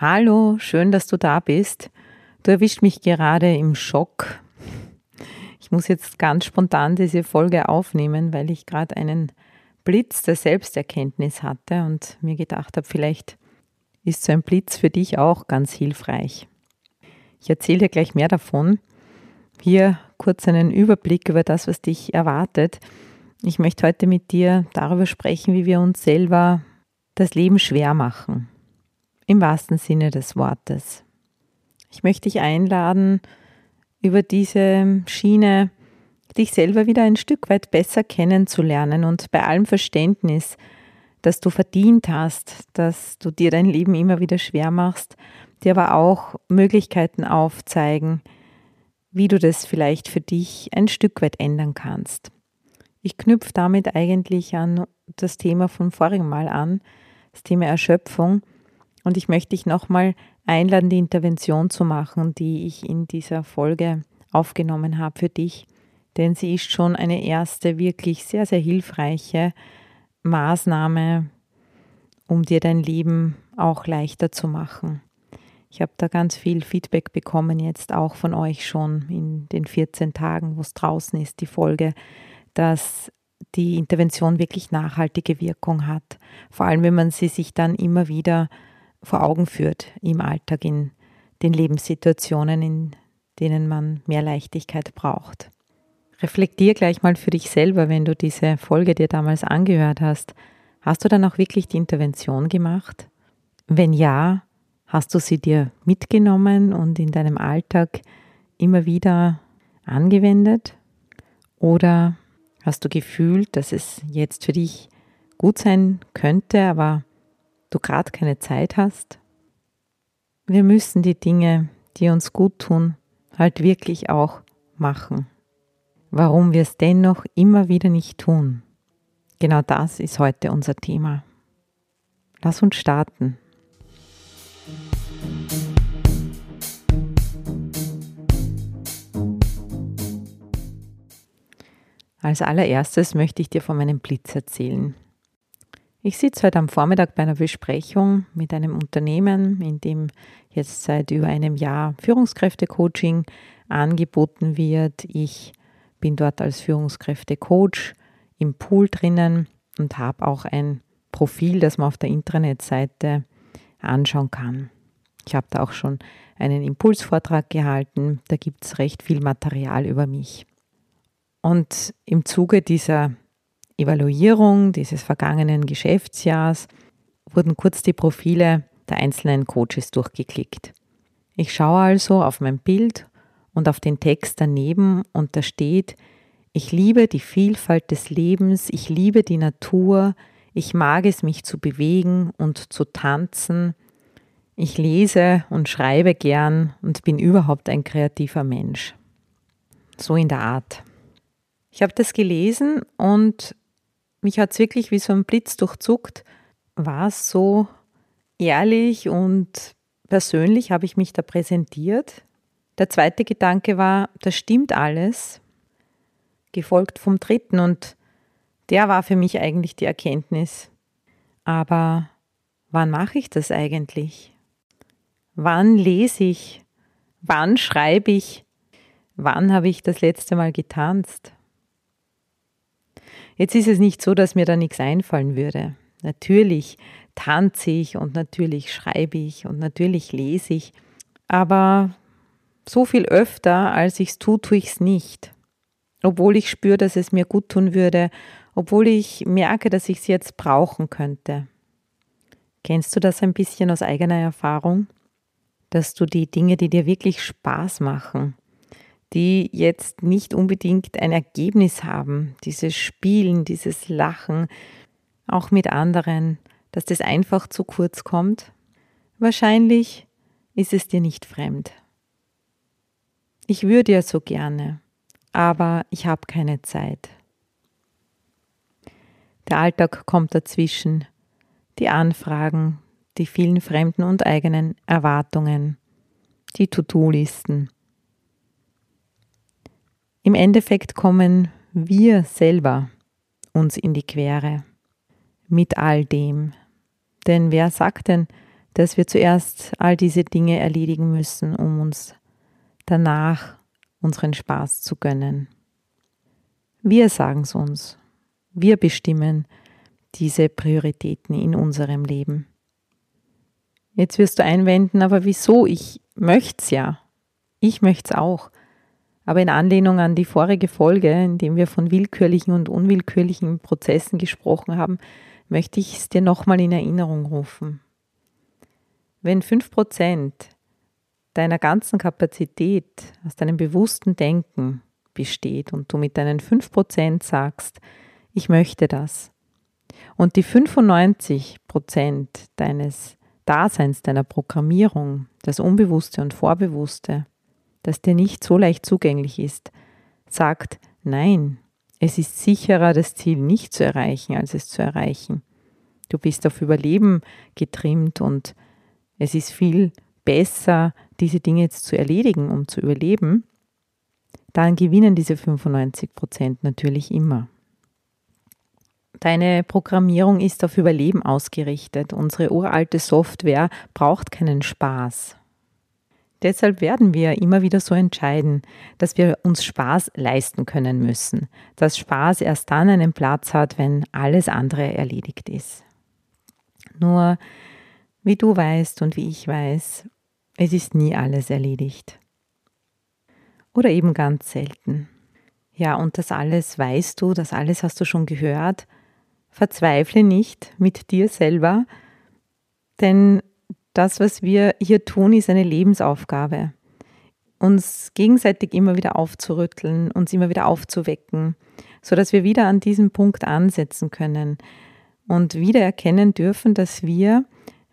Hallo, schön, dass du da bist. Du erwischt mich gerade im Schock. Ich muss jetzt ganz spontan diese Folge aufnehmen, weil ich gerade einen Blitz der Selbsterkenntnis hatte und mir gedacht habe, vielleicht ist so ein Blitz für dich auch ganz hilfreich. Ich erzähle dir gleich mehr davon. Hier kurz einen Überblick über das, was dich erwartet. Ich möchte heute mit dir darüber sprechen, wie wir uns selber das Leben schwer machen im wahrsten Sinne des Wortes. Ich möchte dich einladen, über diese Schiene dich selber wieder ein Stück weit besser kennenzulernen und bei allem Verständnis, dass du verdient hast, dass du dir dein Leben immer wieder schwer machst, dir aber auch Möglichkeiten aufzeigen, wie du das vielleicht für dich ein Stück weit ändern kannst. Ich knüpfe damit eigentlich an das Thema vom vorigen Mal an, das Thema Erschöpfung. Und ich möchte dich nochmal einladen, die Intervention zu machen, die ich in dieser Folge aufgenommen habe für dich. Denn sie ist schon eine erste wirklich sehr, sehr hilfreiche Maßnahme, um dir dein Leben auch leichter zu machen. Ich habe da ganz viel Feedback bekommen, jetzt auch von euch schon in den 14 Tagen, wo es draußen ist, die Folge, dass die Intervention wirklich nachhaltige Wirkung hat. Vor allem, wenn man sie sich dann immer wieder vor Augen führt im Alltag, in den Lebenssituationen, in denen man mehr Leichtigkeit braucht. Reflektier gleich mal für dich selber, wenn du diese Folge dir damals angehört hast. Hast du dann auch wirklich die Intervention gemacht? Wenn ja, hast du sie dir mitgenommen und in deinem Alltag immer wieder angewendet? Oder hast du gefühlt, dass es jetzt für dich gut sein könnte, aber du gerade keine Zeit hast. Wir müssen die Dinge, die uns gut tun, halt wirklich auch machen. Warum wir es dennoch immer wieder nicht tun, genau das ist heute unser Thema. Lass uns starten. Als allererstes möchte ich dir von meinem Blitz erzählen. Ich sitze heute am Vormittag bei einer Besprechung mit einem Unternehmen, in dem jetzt seit über einem Jahr Führungskräftecoaching angeboten wird. Ich bin dort als Führungskräftecoach im Pool drinnen und habe auch ein Profil, das man auf der Internetseite anschauen kann. Ich habe da auch schon einen Impulsvortrag gehalten. Da gibt es recht viel Material über mich. Und im Zuge dieser Evaluierung dieses vergangenen Geschäftsjahrs wurden kurz die Profile der einzelnen Coaches durchgeklickt. Ich schaue also auf mein Bild und auf den Text daneben und da steht, ich liebe die Vielfalt des Lebens, ich liebe die Natur, ich mag es, mich zu bewegen und zu tanzen, ich lese und schreibe gern und bin überhaupt ein kreativer Mensch. So in der Art. Ich habe das gelesen und mich hat es wirklich wie so ein Blitz durchzuckt. War es so ehrlich und persönlich habe ich mich da präsentiert. Der zweite Gedanke war, das stimmt alles, gefolgt vom dritten und der war für mich eigentlich die Erkenntnis. Aber wann mache ich das eigentlich? Wann lese ich? Wann schreibe ich? Wann habe ich das letzte Mal getanzt? Jetzt ist es nicht so, dass mir da nichts einfallen würde. Natürlich tanze ich und natürlich schreibe ich und natürlich lese ich, aber so viel öfter, als ich es tue, tue ich es nicht. Obwohl ich spüre, dass es mir gut tun würde, obwohl ich merke, dass ich es jetzt brauchen könnte. Kennst du das ein bisschen aus eigener Erfahrung? Dass du die Dinge, die dir wirklich Spaß machen, die jetzt nicht unbedingt ein Ergebnis haben, dieses Spielen, dieses Lachen, auch mit anderen, dass das einfach zu kurz kommt, Wahrscheinlich ist es dir nicht fremd. Ich würde ja so gerne, aber ich habe keine Zeit. Der Alltag kommt dazwischen, die Anfragen, die vielen fremden und eigenen Erwartungen, die To-Do-Listen. Im Endeffekt kommen wir selber uns in die Quere mit all dem. Denn wer sagt denn, dass wir zuerst all diese Dinge erledigen müssen, um uns danach unseren Spaß zu gönnen? Wir sagen es uns. Wir bestimmen diese Prioritäten in unserem Leben. Jetzt wirst du einwenden, aber wieso? Ich möchte es ja. Ich möchte es auch. Aber in Anlehnung an die vorige Folge, in dem wir von willkürlichen und unwillkürlichen Prozessen gesprochen haben, möchte ich es dir nochmal in Erinnerung rufen. Wenn 5% deiner ganzen Kapazität aus deinem bewussten Denken besteht und du mit deinen 5% sagst, ich möchte das, und die 95% deines Daseins, deiner Programmierung, das Unbewusste und Vorbewusste, das dir nicht so leicht zugänglich ist, sagt, nein, es ist sicherer, das Ziel nicht zu erreichen, als es zu erreichen. Du bist auf Überleben getrimmt und es ist viel besser, diese Dinge jetzt zu erledigen, um zu überleben. Dann gewinnen diese 95 Prozent natürlich immer. Deine Programmierung ist auf Überleben ausgerichtet. Unsere uralte Software braucht keinen Spaß. Deshalb werden wir immer wieder so entscheiden, dass wir uns Spaß leisten können müssen, dass Spaß erst dann einen Platz hat, wenn alles andere erledigt ist. Nur, wie du weißt und wie ich weiß, es ist nie alles erledigt. Oder eben ganz selten. Ja, und das alles weißt du, das alles hast du schon gehört, Verzweifle nicht mit dir selber, denn das, was wir hier tun, ist eine Lebensaufgabe. Uns gegenseitig immer wieder aufzurütteln, uns immer wieder aufzuwecken, sodass wir wieder an diesem Punkt ansetzen können und wieder erkennen dürfen, dass wir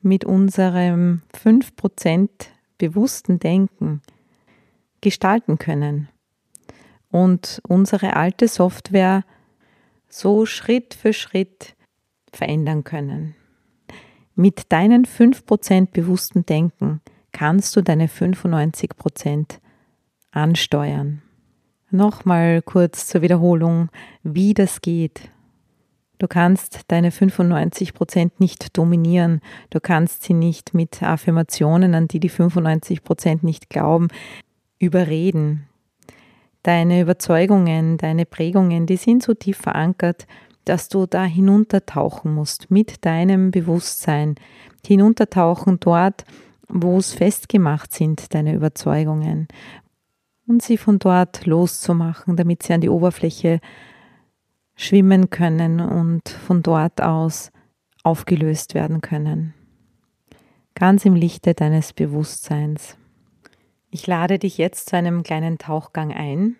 mit unserem 5% bewussten Denken gestalten können und unsere alte Software so Schritt für Schritt verändern können. Mit deinen 5% bewussten Denken kannst du deine 95% ansteuern. Nochmal kurz zur Wiederholung, wie das geht. Du kannst deine 95% nicht dominieren. Du kannst sie nicht mit Affirmationen, an die die 95% nicht glauben, überreden. Deine Überzeugungen, deine Prägungen, die sind so tief verankert, dass du da hinuntertauchen musst mit deinem Bewusstsein. Hinuntertauchen dort, wo es festgemacht sind, deine Überzeugungen. Und sie von dort loszumachen, damit sie an die Oberfläche schwimmen können und von dort aus aufgelöst werden können. Ganz im Lichte deines Bewusstseins. Ich lade dich jetzt zu einem kleinen Tauchgang ein,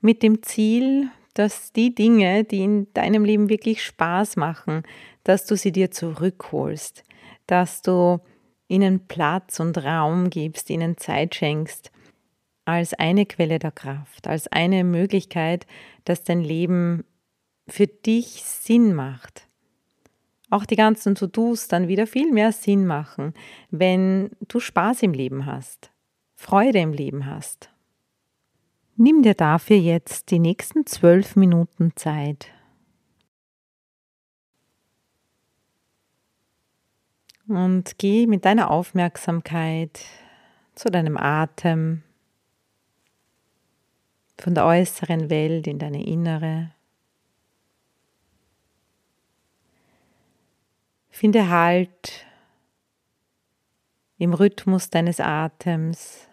mit dem Ziel, dass die Dinge, die in deinem Leben wirklich Spaß machen, dass du sie dir zurückholst, dass du ihnen Platz und Raum gibst, ihnen Zeit schenkst, als eine Quelle der Kraft, als eine Möglichkeit, dass dein Leben für dich Sinn macht. Auch die ganzen To-Dos dann wieder viel mehr Sinn machen, wenn du Spaß im Leben hast. Freude im Leben hast. Nimm dir dafür jetzt die nächsten zwölf Minuten Zeit. Und geh mit deiner Aufmerksamkeit zu deinem Atem, von der äußeren Welt in deine innere. Finde Halt im Rhythmus deines Atems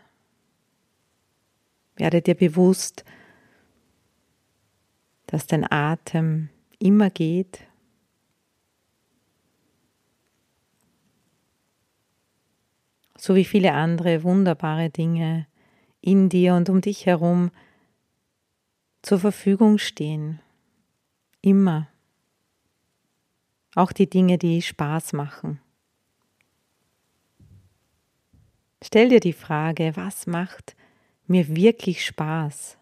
werde dir bewusst, dass dein Atem immer geht. So wie viele andere wunderbare Dinge in dir und um dich herum zur Verfügung stehen. Immer. Auch die Dinge, die Spaß machen. Stell dir die Frage, was macht mir wirklich Spaß?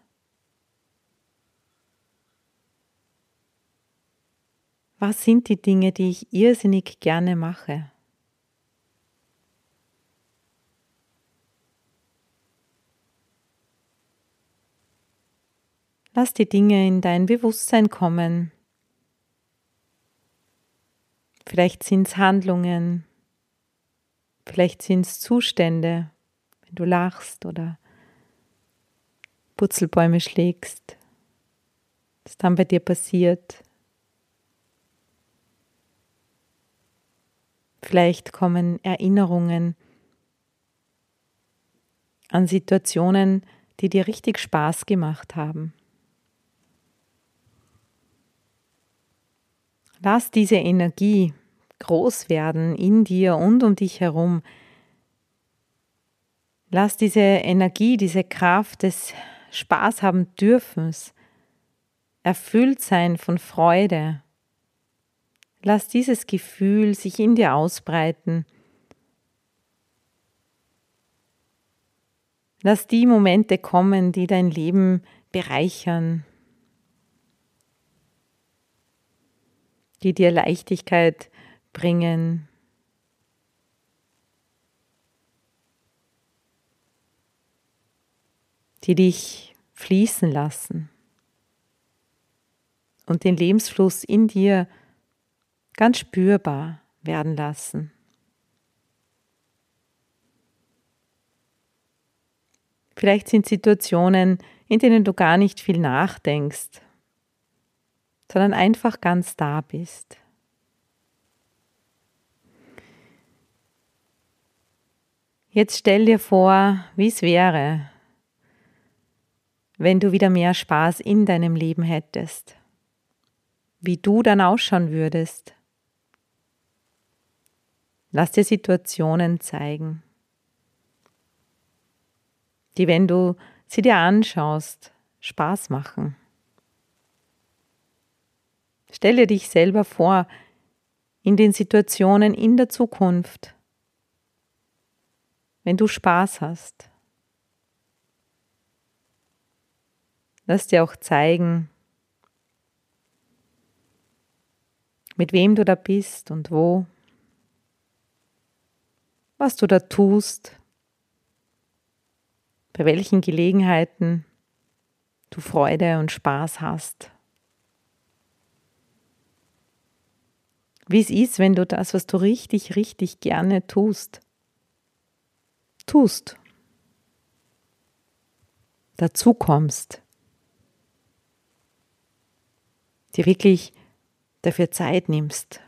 Was sind die Dinge, die ich irrsinnig gerne mache? Lass die Dinge in dein Bewusstsein kommen. Vielleicht sind es Handlungen, vielleicht sind es Zustände, wenn du lachst oder Putzelbäume schlägst, was dann bei dir passiert. Vielleicht kommen Erinnerungen an Situationen, die dir richtig Spaß gemacht haben. Lass diese Energie groß werden in dir und um dich herum. Lass diese Energie, diese Kraft des Spaß haben dürfens, erfüllt sein von Freude. Lass dieses Gefühl sich in dir ausbreiten. Lass die Momente kommen, die dein Leben bereichern, die dir Leichtigkeit bringen. Die dich fließen lassen und den Lebensfluss in dir ganz spürbar werden lassen. Vielleicht sind Situationen, in denen du gar nicht viel nachdenkst, sondern einfach ganz da bist. Jetzt stell dir vor, wie es wäre, wenn du wieder mehr Spaß in deinem Leben hättest, wie du dann ausschauen würdest. Lass dir Situationen zeigen, die, wenn du sie dir anschaust, Spaß machen. Stelle dich selber vor in den Situationen in der Zukunft, wenn du Spaß hast. Lass dir auch zeigen, mit wem du da bist und wo, was du da tust, bei welchen Gelegenheiten du Freude und Spaß hast. Wie es ist, wenn du das, was du richtig, richtig gerne tust, tust, dazu kommst, dir wirklich dafür Zeit nimmst.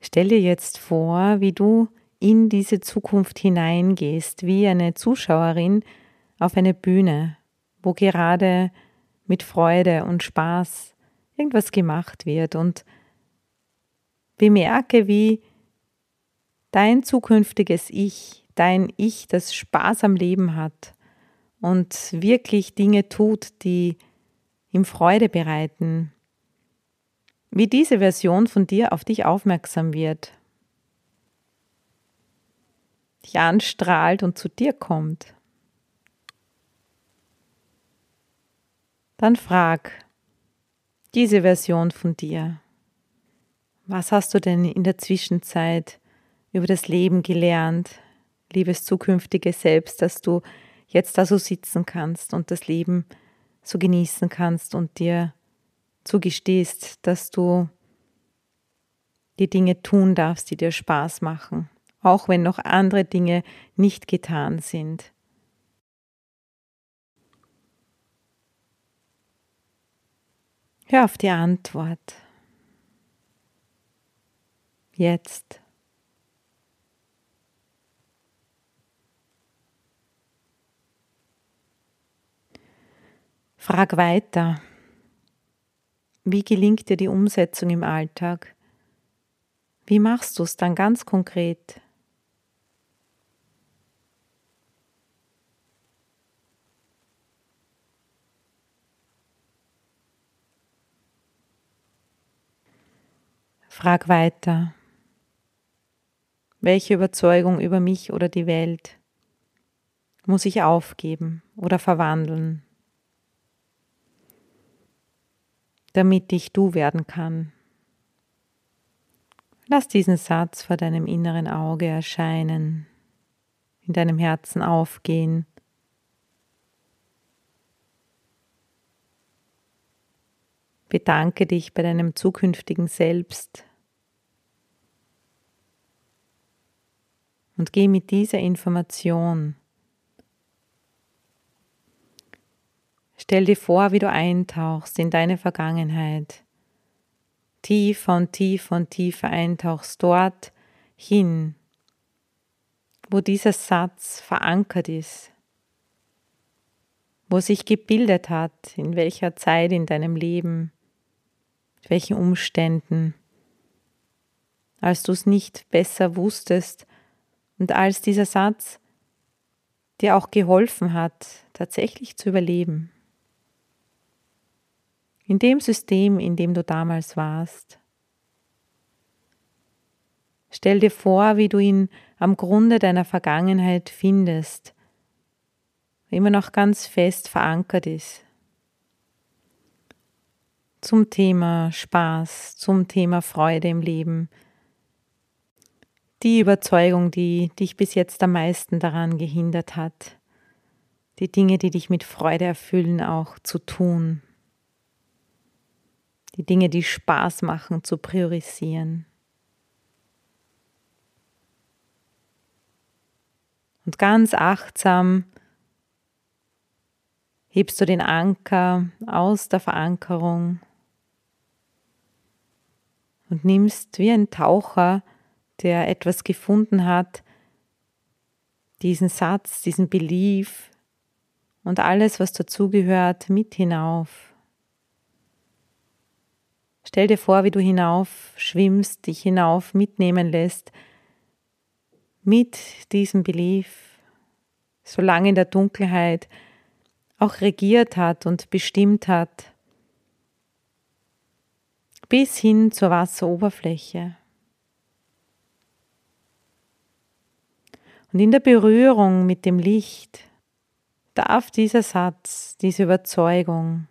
Stell dir jetzt vor, wie du in diese Zukunft hineingehst, wie eine Zuschauerin auf eine Bühne, wo gerade mit Freude und Spaß irgendwas gemacht wird und bemerke, wie dein zukünftiges Ich, dein Ich, das Spaß am Leben hat, und wirklich Dinge tut, die ihm Freude bereiten, wie diese Version von dir auf dich aufmerksam wird, dich anstrahlt und zu dir kommt. Dann frag diese Version von dir, was hast du denn in der Zwischenzeit über das Leben gelernt, liebes zukünftige Selbst, dass du jetzt da so sitzen kannst und das Leben so genießen kannst und dir zugestehst, dass du die Dinge tun darfst, die dir Spaß machen, auch wenn noch andere Dinge nicht getan sind. Hör auf die Antwort. Jetzt. Frag weiter. Wie gelingt dir die Umsetzung im Alltag? Wie machst du es dann ganz konkret? Frag weiter. Welche Überzeugung über mich oder die Welt muss ich aufgeben oder verwandeln, damit ich du werden kann? Lass diesen Satz vor deinem inneren Auge erscheinen, in deinem Herzen aufgehen. Bedanke dich bei deinem zukünftigen Selbst und geh mit dieser Information. Stell dir vor, wie du eintauchst in deine Vergangenheit. Tiefer und tiefer und tiefer eintauchst, dort hin, wo dieser Satz verankert ist, wo sich gebildet hat, in welcher Zeit in deinem Leben, in welchen Umständen, als du es nicht besser wusstest und als dieser Satz dir auch geholfen hat, tatsächlich zu überleben in dem System, in dem du damals warst. Stell dir vor, wie du ihn am Grunde deiner Vergangenheit findest, immer noch ganz fest verankert ist. Zum Thema Spaß, zum Thema Freude im Leben. Die Überzeugung, die dich bis jetzt am meisten daran gehindert hat, die Dinge, die dich mit Freude erfüllen, auch zu tun, die Dinge, die Spaß machen, zu priorisieren. Und ganz achtsam hebst du den Anker aus der Verankerung und nimmst wie ein Taucher, der etwas gefunden hat, diesen Satz, diesen Belief und alles, was dazugehört, mit hinauf. Stell dir vor, wie du hinauf schwimmst, dich hinauf mitnehmen lässt mit diesem Belief, solange in der Dunkelheit auch regiert hat und bestimmt hat, bis hin zur Wasseroberfläche. Und in der Berührung mit dem Licht darf dieser Satz, diese Überzeugung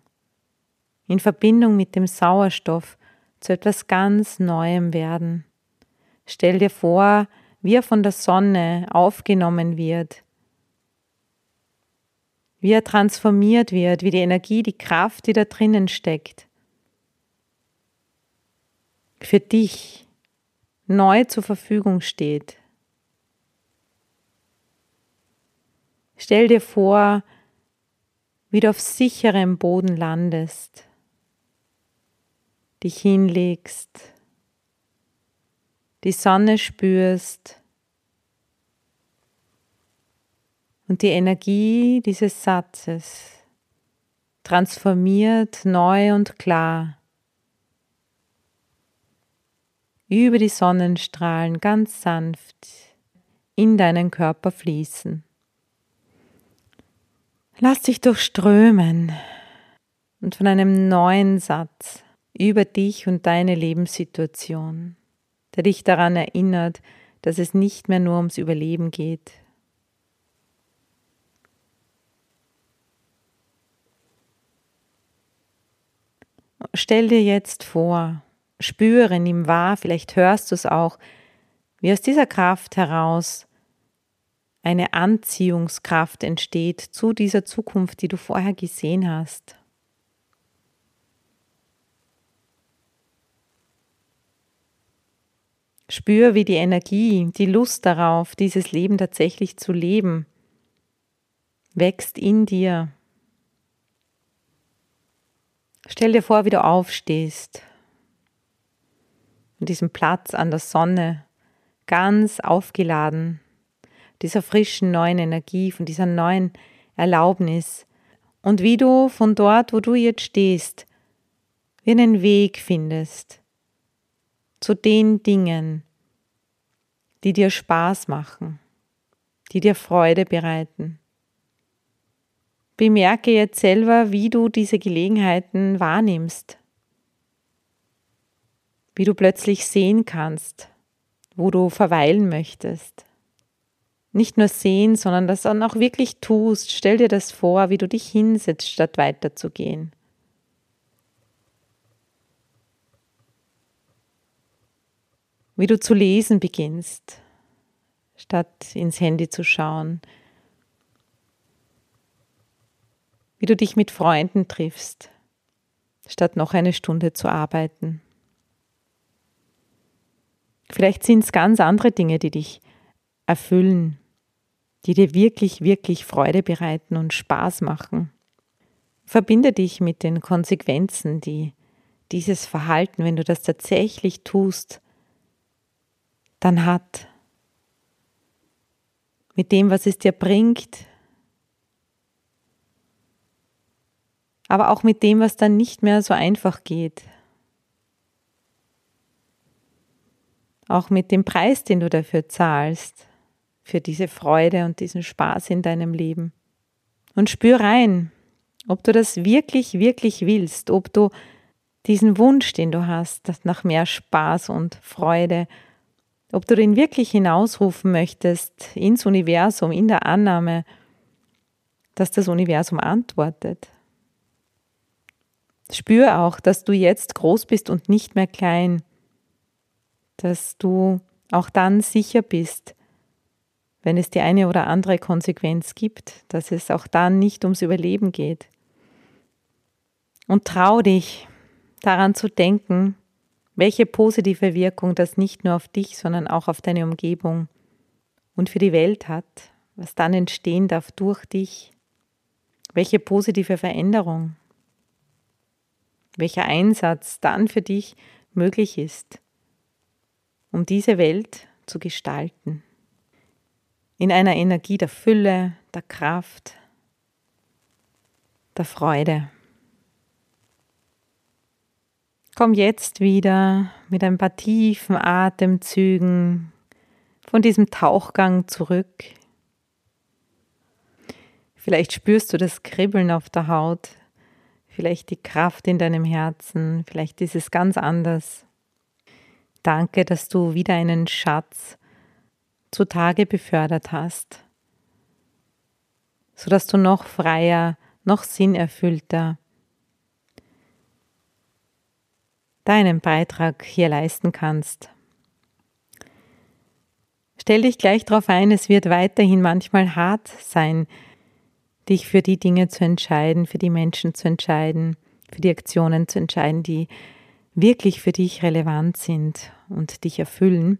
in Verbindung mit dem Sauerstoff zu etwas ganz Neuem werden. Stell dir vor, wie er von der Sonne aufgenommen wird, wie er transformiert wird, wie die Energie, die Kraft, die da drinnen steckt, für dich neu zur Verfügung steht. Stell dir vor, wie du auf sicherem Boden landest dich hinlegst, die Sonne spürst und die Energie dieses Satzes transformiert neu und klar über die Sonnenstrahlen ganz sanft in deinen Körper fließen. Lass dich durchströmen und von einem neuen Satz über dich und deine Lebenssituation, der dich daran erinnert, dass es nicht mehr nur ums Überleben geht. Stell dir jetzt vor, spüre, nimm wahr, vielleicht hörst du es auch, wie aus dieser Kraft heraus eine Anziehungskraft entsteht zu dieser Zukunft, die du vorher gesehen hast. Spür, wie die Energie, die Lust darauf, dieses Leben tatsächlich zu leben, wächst in dir. Stell dir vor, wie du aufstehst, an diesem Platz an der Sonne, ganz aufgeladen, dieser frischen neuen Energie, von dieser neuen Erlaubnis und wie du von dort, wo du jetzt stehst, wie einen Weg findest, zu den Dingen, die dir Spaß machen, die dir Freude bereiten. Bemerke jetzt selber, wie du diese Gelegenheiten wahrnimmst, wie du plötzlich sehen kannst, wo du verweilen möchtest. Nicht nur sehen, sondern das dann auch wirklich tust. Stell dir das vor, wie du dich hinsetzt, statt weiterzugehen. Wie du zu lesen beginnst, statt ins Handy zu schauen. Wie du dich mit Freunden triffst, statt noch eine Stunde zu arbeiten. Vielleicht sind es ganz andere Dinge, die dich erfüllen, die dir wirklich, wirklich Freude bereiten und Spaß machen. Verbinde dich mit den Konsequenzen, die dieses Verhalten, wenn du das tatsächlich tust, dann hat. Mit dem, was es dir bringt, aber auch mit dem, was dann nicht mehr so einfach geht. Auch mit dem Preis, den du dafür zahlst, für diese Freude und diesen Spaß in deinem Leben. Und spür rein, ob du das wirklich, wirklich willst, ob du diesen Wunsch, den du hast, nach mehr Spaß und Freude, ob du den wirklich hinausrufen möchtest ins Universum, in der Annahme, dass das Universum antwortet. Spür auch, dass du jetzt groß bist und nicht mehr klein, dass du auch dann sicher bist, wenn es die eine oder andere Konsequenz gibt, dass es auch dann nicht ums Überleben geht. Und trau dich daran zu denken, welche positive Wirkung das nicht nur auf dich, sondern auch auf deine Umgebung und für die Welt hat, was dann entstehen darf durch dich, welche positive Veränderung welcher Einsatz dann für dich möglich ist, um diese Welt zu gestalten. In einer Energie der Fülle, der Kraft, der Freude. Komm jetzt wieder mit ein paar tiefen Atemzügen von diesem Tauchgang zurück. Vielleicht spürst du das Kribbeln auf der Haut, vielleicht die Kraft in deinem Herzen, vielleicht ist es ganz anders. Danke, dass du wieder einen Schatz zutage befördert hast, sodass du noch freier, noch sinnerfüllter deinen Beitrag hier leisten kannst. Stell dich gleich darauf ein, es wird weiterhin manchmal hart sein, dich für die Dinge zu entscheiden, für die Menschen zu entscheiden, für die Aktionen zu entscheiden, die wirklich für dich relevant sind und dich erfüllen.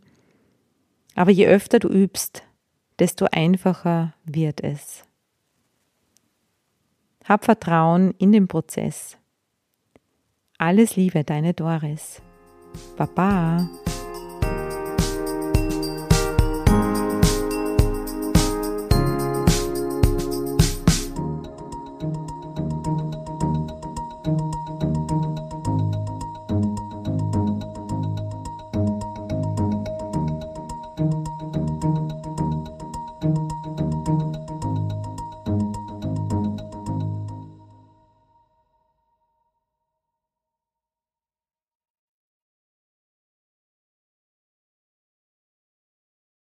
Aber je öfter du übst, desto einfacher wird es. Hab Vertrauen in den Prozess. Alles Liebe, deine Doris. Baba.